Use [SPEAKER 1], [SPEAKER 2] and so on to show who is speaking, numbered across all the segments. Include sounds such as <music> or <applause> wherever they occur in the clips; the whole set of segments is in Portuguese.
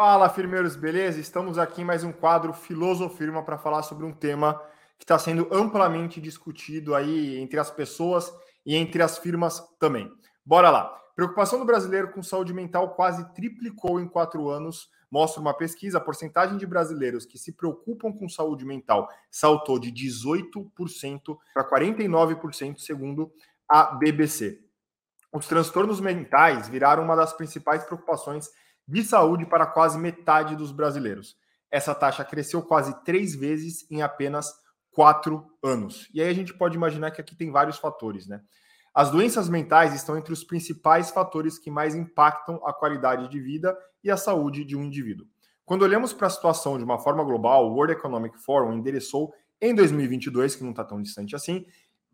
[SPEAKER 1] Fala, firmeiros, beleza? Estamos aqui em mais um quadro Filosofirma para falar sobre um tema que está sendo amplamente discutido aí entre as pessoas e entre as firmas também. Bora lá. Preocupação do brasileiro com saúde mental quase triplicou em quatro anos. Mostra uma pesquisa, a porcentagem de brasileiros que se preocupam com saúde mental saltou de 18% para 49%, segundo a BBC. Os transtornos mentais viraram uma das principais preocupações de saúde para quase metade dos brasileiros. Essa taxa cresceu quase três vezes em apenas quatro anos. E aí a gente pode imaginar que aqui tem vários fatores, né? As doenças mentais estão entre os principais fatores que mais impactam a qualidade de vida e a saúde de um indivíduo. Quando olhamos para a situação de uma forma global, o World Economic Forum endereçou em 2022, que não está tão distante assim,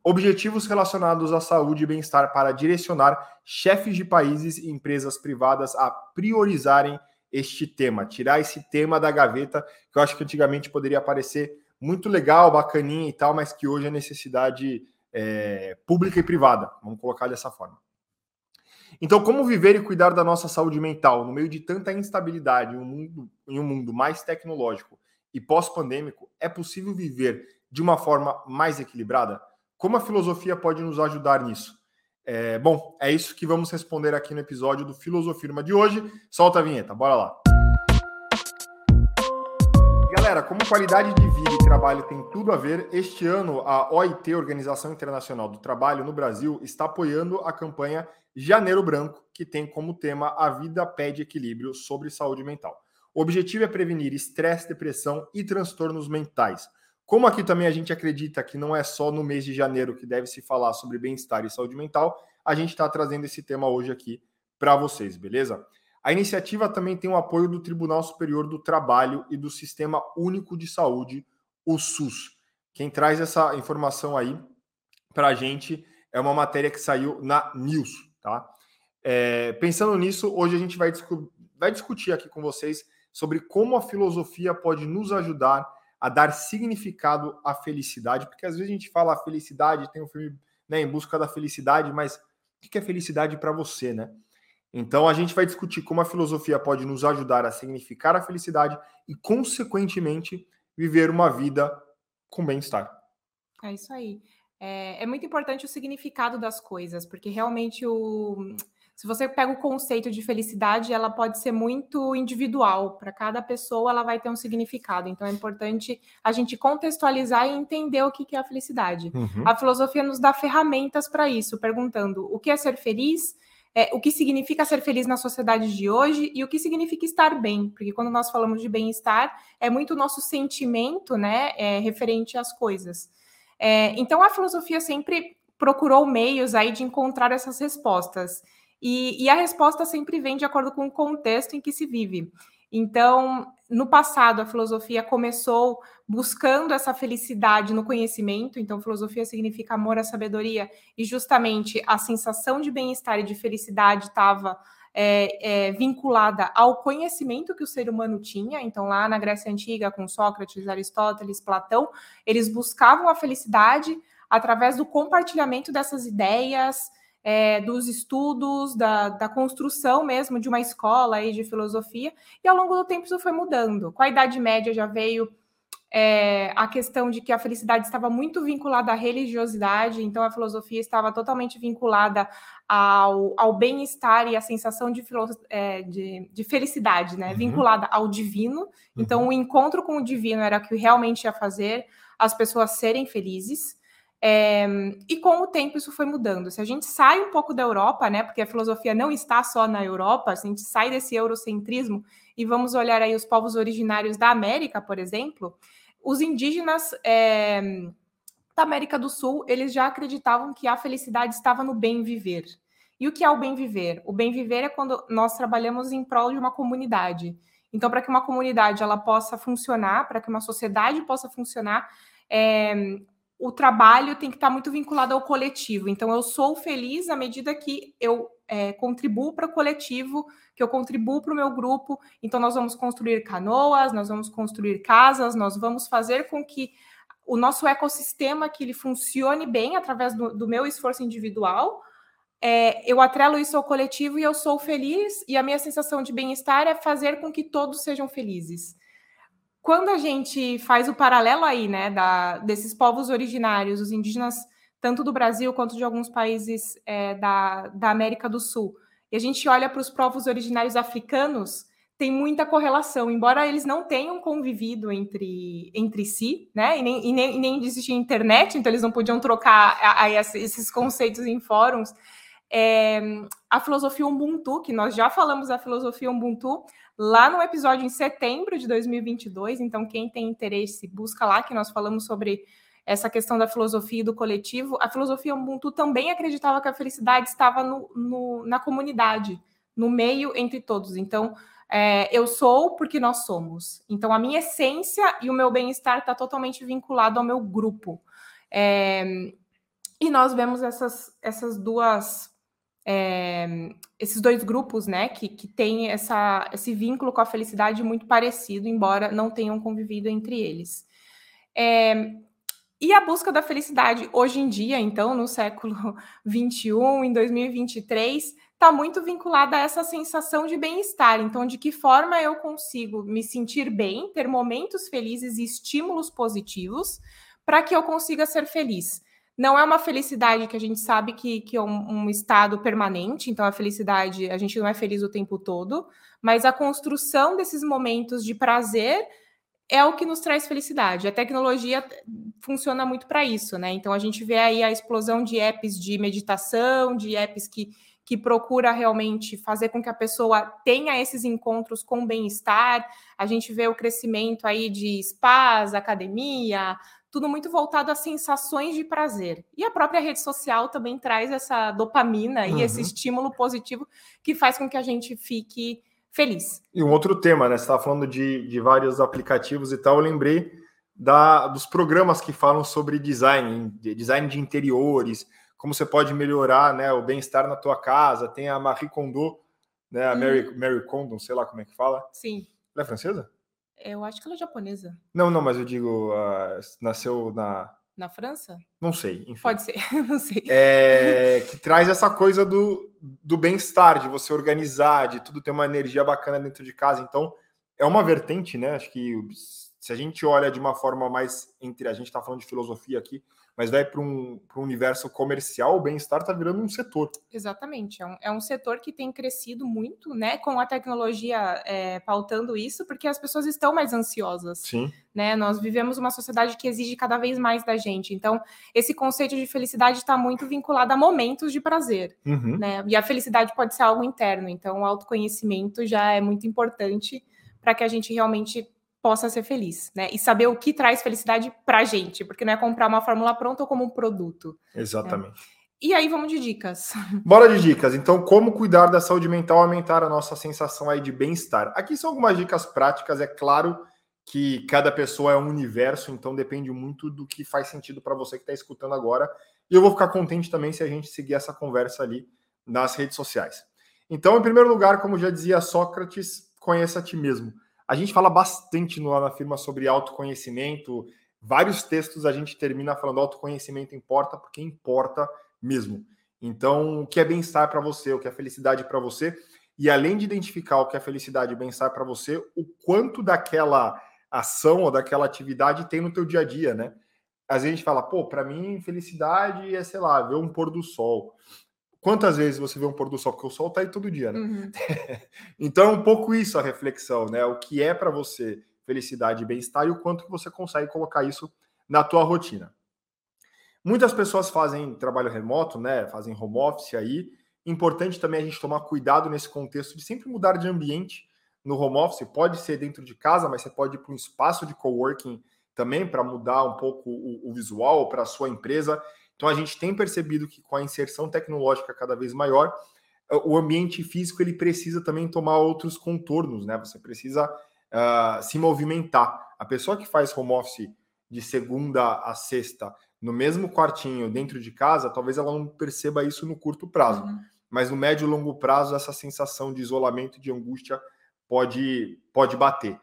[SPEAKER 1] objetivos relacionados à saúde e bem-estar para direcionar chefes de países e empresas privadas a priorizarem este tema, tirar esse tema da gaveta, que eu acho que antigamente poderia parecer muito legal, bacaninha e tal, mas que hoje é necessidade é, pública e privada, vamos colocar dessa forma. Então, como viver e cuidar da nossa saúde mental no meio de tanta instabilidade em um mundo, em um mundo mais tecnológico e pós-pandêmico, é possível viver de uma forma mais equilibrada? Como a filosofia pode nos ajudar nisso? É, bom, é isso que vamos responder aqui no episódio do Filosofirma de hoje. Solta a vinheta, bora lá. Galera, como qualidade de vida e trabalho tem tudo a ver, este ano a OIT, Organização Internacional do Trabalho no Brasil, está apoiando a campanha Janeiro Branco, que tem como tema A Vida Pede Equilíbrio sobre Saúde Mental. O objetivo é prevenir estresse, depressão e transtornos mentais. Como aqui também a gente acredita que não é só no mês de janeiro que deve se falar sobre bem-estar e saúde mental, a gente está trazendo esse tema hoje aqui para vocês, beleza? A iniciativa também tem o apoio do Tribunal Superior do Trabalho e do Sistema Único de Saúde, o SUS. Quem traz essa informação aí para a gente é uma matéria que saiu na News, tá? É, pensando nisso, hoje a gente vai, discu vai discutir aqui com vocês sobre como a filosofia pode nos ajudar a dar significado à felicidade, porque às vezes a gente fala a felicidade, tem um filme né, em busca da felicidade, mas o que é felicidade para você, né? Então a gente vai discutir como a filosofia pode nos ajudar a significar a felicidade e, consequentemente, viver uma vida com bem-estar.
[SPEAKER 2] É isso aí. É, é, muito importante o significado das coisas, porque realmente o, se você pega o conceito de felicidade, ela pode ser muito individual. Para cada pessoa, ela vai ter um significado. Então, é importante a gente contextualizar e entender o que é a felicidade. Uhum. A filosofia nos dá ferramentas para isso, perguntando o que é ser feliz, é, o que significa ser feliz na sociedade de hoje e o que significa estar bem. Porque quando nós falamos de bem-estar, é muito o nosso sentimento né, é, referente às coisas. É, então, a filosofia sempre procurou meios aí de encontrar essas respostas. E, e, a resposta sempre vem de acordo com o contexto em que se vive. Então, no passado, a filosofia começou buscando essa felicidade no conhecimento. Então, filosofia significa amor à sabedoria, e justamente a sensação de bem-estar e de felicidade estava é, é, vinculada ao conhecimento que o ser humano tinha. Então, lá na Grécia Antiga, com Sócrates, Aristóteles, Platão, eles buscavam a felicidade através do compartilhamento dessas ideias é, dos estudos, da, da, construção mesmo de uma escola aí de filosofia, e ao longo do tempo isso foi mudando. Com a Idade Média já veio é, a questão de que a felicidade estava muito vinculada à religiosidade, então a filosofia estava totalmente vinculada ao, ao bem-estar e à sensação de, é, de, de felicidade, né? Uhum. Vinculada ao divino. Então, uhum. o encontro com o divino era o que realmente ia fazer as pessoas serem felizes. É, e com o tempo isso foi mudando. Se a gente sai um pouco da Europa, né, porque a filosofia não está só na Europa, se a gente sai desse eurocentrismo e vamos olhar aí os povos originários da América, por exemplo, os indígenas é, da América do Sul, eles já acreditavam que a felicidade estava no bem viver. E o que é o bem viver? O bem viver é quando nós trabalhamos em prol de uma comunidade. Então, para que uma comunidade ela possa funcionar, para que uma sociedade possa funcionar, é, o trabalho tem que estar muito vinculado ao coletivo. Então, eu sou feliz à medida que eu é, contribuo para o coletivo, que eu contribuo para o meu grupo. Então, nós vamos construir canoas, nós vamos construir casas, nós vamos fazer com que o nosso ecossistema que ele funcione bem através do, do meu esforço individual, é, eu atrelo isso ao coletivo e eu sou feliz, e a minha sensação de bem-estar é fazer com que todos sejam felizes. Quando a gente faz o paralelo aí, né, da, desses povos originários, os indígenas, tanto do Brasil quanto de alguns países é, da, da América do Sul, e a gente olha para os povos originários africanos, tem muita correlação, embora eles não tenham convivido entre, entre si, né? E nem, e nem, e nem existia internet, então eles não podiam trocar aí esses conceitos em fóruns. É, a filosofia Ubuntu, que nós já falamos da filosofia Ubuntu lá no episódio em setembro de 2022, então quem tem interesse, busca lá, que nós falamos sobre essa questão da filosofia e do coletivo. A filosofia Ubuntu também acreditava que a felicidade estava no, no na comunidade, no meio entre todos. Então, é, eu sou porque nós somos. Então, a minha essência e o meu bem-estar está totalmente vinculado ao meu grupo. É, e nós vemos essas, essas duas. É, esses dois grupos, né, que, que têm essa, esse vínculo com a felicidade muito parecido, embora não tenham convivido entre eles. É, e a busca da felicidade hoje em dia, então, no século <laughs> 21, em 2023, está muito vinculada a essa sensação de bem-estar. Então, de que forma eu consigo me sentir bem, ter momentos felizes e estímulos positivos para que eu consiga ser feliz. Não é uma felicidade que a gente sabe que, que é um, um, estado permanente, então a felicidade, a gente não é feliz o tempo todo, mas a construção desses momentos de prazer é o que nos traz felicidade. A tecnologia funciona muito para isso, né? Então a gente vê aí a explosão de apps de meditação, de apps que que procura realmente fazer com que a pessoa tenha esses encontros com bem-estar. A gente vê o crescimento aí de spas, academia, tudo muito voltado a sensações de prazer. E a própria rede social também traz essa dopamina e uhum. esse estímulo positivo que faz com que a gente fique feliz.
[SPEAKER 1] E um outro tema, né? Você estava falando de, de vários aplicativos e tal, eu lembrei da, dos programas que falam sobre design, design de interiores, como você pode melhorar né, o bem-estar na tua casa. Tem a Marie Kondo, né, a hum. Mary, Mary Kondo, sei lá como é que fala.
[SPEAKER 2] Sim.
[SPEAKER 1] Ela é francesa?
[SPEAKER 2] Eu acho que ela é japonesa.
[SPEAKER 1] Não, não, mas eu digo, uh, nasceu na.
[SPEAKER 2] Na França?
[SPEAKER 1] Não sei.
[SPEAKER 2] Enfim. Pode ser, <laughs> não sei.
[SPEAKER 1] É, que traz essa coisa do, do bem-estar, de você organizar, de tudo ter uma energia bacana dentro de casa. Então, é uma vertente, né? Acho que se a gente olha de uma forma mais entre. A gente está falando de filosofia aqui, mas vai para um, um universo comercial, o bem-estar está virando um setor.
[SPEAKER 2] Exatamente, é um, é um setor que tem crescido muito, né, com a tecnologia é, pautando isso, porque as pessoas estão mais ansiosas.
[SPEAKER 1] Sim.
[SPEAKER 2] Né? Nós vivemos uma sociedade que exige cada vez mais da gente. Então, esse conceito de felicidade está muito vinculado a momentos de prazer.
[SPEAKER 1] Uhum.
[SPEAKER 2] Né? E a felicidade pode ser algo interno. Então, o autoconhecimento já é muito importante para que a gente realmente possa ser feliz, né? E saber o que traz felicidade pra gente, porque não é comprar uma fórmula pronta ou como um produto.
[SPEAKER 1] Exatamente. Né?
[SPEAKER 2] E aí vamos de dicas. <laughs>
[SPEAKER 1] Bora de dicas. Então, como cuidar da saúde mental, aumentar a nossa sensação aí de bem-estar. Aqui são algumas dicas práticas, é claro que cada pessoa é um universo, então depende muito do que faz sentido para você que está escutando agora. E eu vou ficar contente também se a gente seguir essa conversa ali nas redes sociais. Então, em primeiro lugar, como já dizia Sócrates, conheça a ti mesmo. A gente fala bastante no, na firma sobre autoconhecimento. Vários textos a gente termina falando autoconhecimento importa porque importa mesmo. Então, o que é bem-estar para você, o que é felicidade para você, e além de identificar o que é felicidade e bem-estar para você, o quanto daquela ação ou daquela atividade tem no teu dia a dia, né? Às vezes a gente fala, pô, para mim felicidade é, sei lá, ver um pôr do sol. Quantas vezes você vê um pôr do sol? Porque o sol está aí todo dia, né? Uhum. <laughs> então é um pouco isso a reflexão, né? O que é para você felicidade e bem-estar e o quanto que você consegue colocar isso na tua rotina. Muitas pessoas fazem trabalho remoto, né? Fazem home office aí. Importante também a gente tomar cuidado nesse contexto de sempre mudar de ambiente no home office. Pode ser dentro de casa, mas você pode ir para um espaço de coworking também para mudar um pouco o, o visual para a sua empresa. Então a gente tem percebido que com a inserção tecnológica cada vez maior, o ambiente físico ele precisa também tomar outros contornos, né? Você precisa uh, se movimentar. A pessoa que faz home office de segunda a sexta no mesmo quartinho dentro de casa, talvez ela não perceba isso no curto prazo, uhum. mas no médio e longo prazo essa sensação de isolamento, de angústia pode pode bater.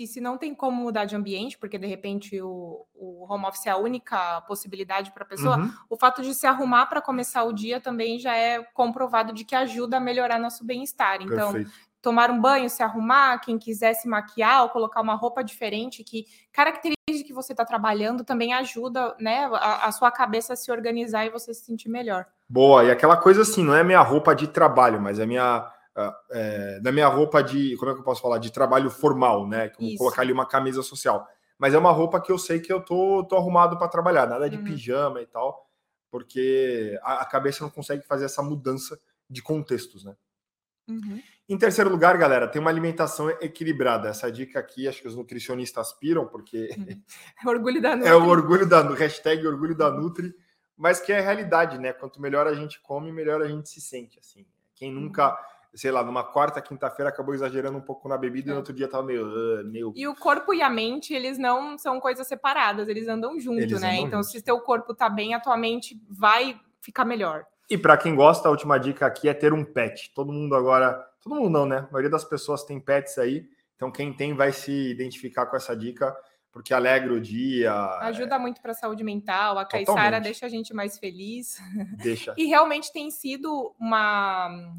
[SPEAKER 2] E se não tem como mudar de ambiente, porque de repente o, o home office é a única possibilidade para a pessoa, uhum. o fato de se arrumar para começar o dia também já é comprovado de que ajuda a melhorar nosso bem-estar. Então, Perfeito. tomar um banho, se arrumar, quem quiser se maquiar ou colocar uma roupa diferente que caracteriza que você está trabalhando também ajuda né, a, a sua cabeça a se organizar e você se sentir melhor.
[SPEAKER 1] Boa, e aquela coisa assim, não é minha roupa de trabalho, mas é minha é, da minha roupa de, como é que eu posso falar, de trabalho formal, né? Como colocar ali uma camisa social. Mas é uma roupa que eu sei que eu tô, tô arrumado para trabalhar, nada de uhum. pijama e tal, porque a, a, cabeça não consegue fazer essa mudança de contextos, né? Uhum. Em terceiro lugar, galera, tem uma alimentação equilibrada. Essa dica aqui, acho que os nutricionistas piram, porque
[SPEAKER 2] uhum. é o orgulho da
[SPEAKER 1] Nutri. <laughs> É o orgulho da hashtag orgulho da Nutri, mas que é a realidade, né? Quanto melhor a gente come, melhor a gente se sente. Assim, quem nunca uhum sei lá, numa quarta, quinta-feira acabou exagerando um pouco na bebida é. e no outro dia tava meio, uh, meio.
[SPEAKER 2] E o corpo e a mente, eles não são coisas separadas, eles andam junto, eles né? Andam então, juntos. se teu corpo tá bem, a tua mente vai ficar melhor.
[SPEAKER 1] E para quem gosta, a última dica aqui é ter um pet. Todo mundo agora, todo mundo não, né? A maioria das pessoas tem pets aí. Então, quem tem vai se identificar com essa dica, porque alegra o dia.
[SPEAKER 2] Ajuda é... muito para a saúde mental. A Caissara deixa a gente mais feliz.
[SPEAKER 1] Deixa. <laughs>
[SPEAKER 2] e realmente tem sido uma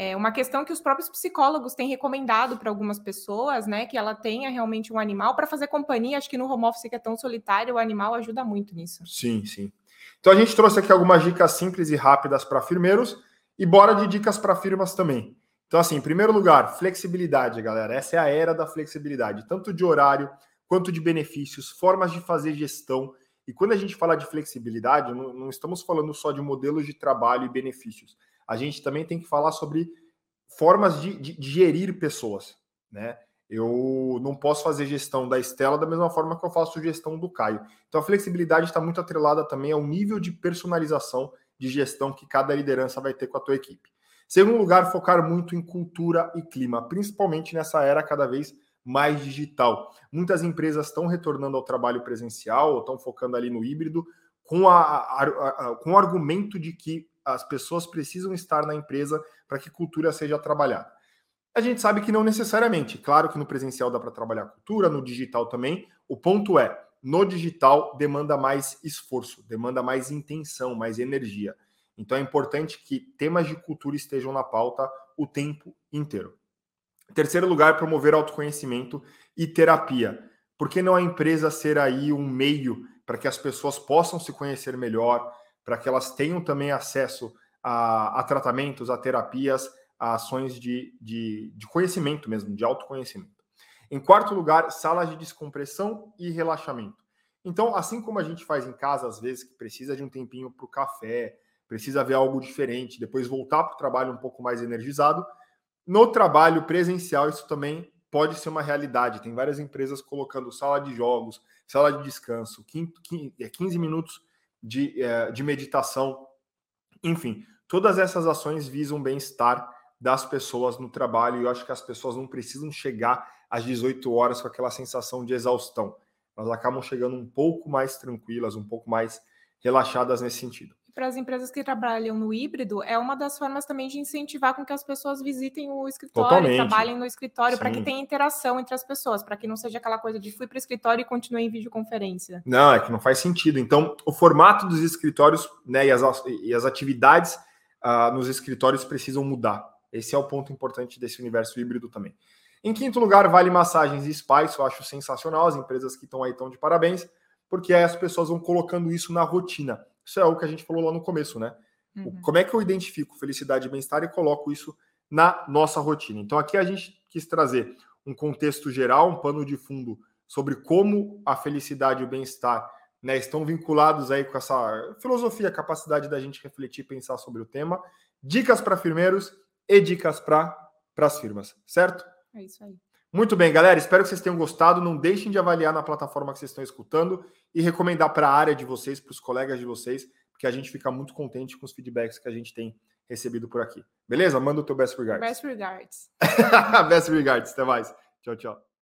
[SPEAKER 2] é uma questão que os próprios psicólogos têm recomendado para algumas pessoas, né? Que ela tenha realmente um animal para fazer companhia. Acho que no home office que é tão solitário, o animal ajuda muito nisso.
[SPEAKER 1] Sim, sim. Então a gente trouxe aqui algumas dicas simples e rápidas para firmeiros e bora de dicas para firmas também. Então, assim, em primeiro lugar, flexibilidade, galera. Essa é a era da flexibilidade, tanto de horário quanto de benefícios, formas de fazer gestão. E quando a gente fala de flexibilidade, não, não estamos falando só de modelos de trabalho e benefícios a gente também tem que falar sobre formas de, de, de gerir pessoas, né? Eu não posso fazer gestão da Estela da mesma forma que eu faço gestão do Caio. Então a flexibilidade está muito atrelada também ao nível de personalização de gestão que cada liderança vai ter com a tua equipe. Segundo lugar, focar muito em cultura e clima, principalmente nessa era cada vez mais digital. Muitas empresas estão retornando ao trabalho presencial, ou estão focando ali no híbrido, com, a, a, a, com o argumento de que as pessoas precisam estar na empresa para que cultura seja trabalhada. A gente sabe que não necessariamente. Claro que no presencial dá para trabalhar cultura, no digital também. O ponto é, no digital demanda mais esforço, demanda mais intenção, mais energia. Então é importante que temas de cultura estejam na pauta o tempo inteiro. Terceiro lugar, promover autoconhecimento e terapia. Por que não a empresa ser aí um meio para que as pessoas possam se conhecer melhor, para que elas tenham também acesso a, a tratamentos, a terapias, a ações de, de, de conhecimento mesmo, de autoconhecimento. Em quarto lugar, salas de descompressão e relaxamento. Então, assim como a gente faz em casa, às vezes, que precisa de um tempinho para o café, precisa ver algo diferente, depois voltar para o trabalho um pouco mais energizado, no trabalho presencial isso também pode ser uma realidade. Tem várias empresas colocando sala de jogos, sala de descanso, 15 é, minutos de, é, de meditação. Enfim, todas essas ações visam o bem-estar das pessoas no trabalho e eu acho que as pessoas não precisam chegar às 18 horas com aquela sensação de exaustão. Elas acabam chegando um pouco mais tranquilas, um pouco mais relaxadas nesse sentido
[SPEAKER 2] para as empresas que trabalham no híbrido, é uma das formas também de incentivar com que as pessoas visitem o escritório, Totalmente. trabalhem no escritório, para que tenha interação entre as pessoas, para que não seja aquela coisa de fui para o escritório e continuei em videoconferência.
[SPEAKER 1] Não, é que não faz sentido. Então, o formato dos escritórios né, e, as, e as atividades uh, nos escritórios precisam mudar. Esse é o ponto importante desse universo híbrido também. Em quinto lugar, vale massagens e spa, isso eu acho sensacional. As empresas que estão aí estão de parabéns, porque aí as pessoas vão colocando isso na rotina. Isso é o que a gente falou lá no começo, né? Uhum. Como é que eu identifico felicidade e bem-estar e coloco isso na nossa rotina? Então, aqui a gente quis trazer um contexto geral, um pano de fundo sobre como a felicidade e o bem-estar né, estão vinculados aí com essa filosofia, capacidade da gente refletir e pensar sobre o tema. Dicas para firmeiros e dicas para as firmas, certo?
[SPEAKER 2] É isso aí.
[SPEAKER 1] Muito bem, galera. Espero que vocês tenham gostado. Não deixem de avaliar na plataforma que vocês estão escutando e recomendar para a área de vocês, para os colegas de vocês, porque a gente fica muito contente com os feedbacks que a gente tem recebido por aqui. Beleza? Manda o teu best regards.
[SPEAKER 2] Best regards. <laughs>
[SPEAKER 1] best regards. Até mais. Tchau, tchau.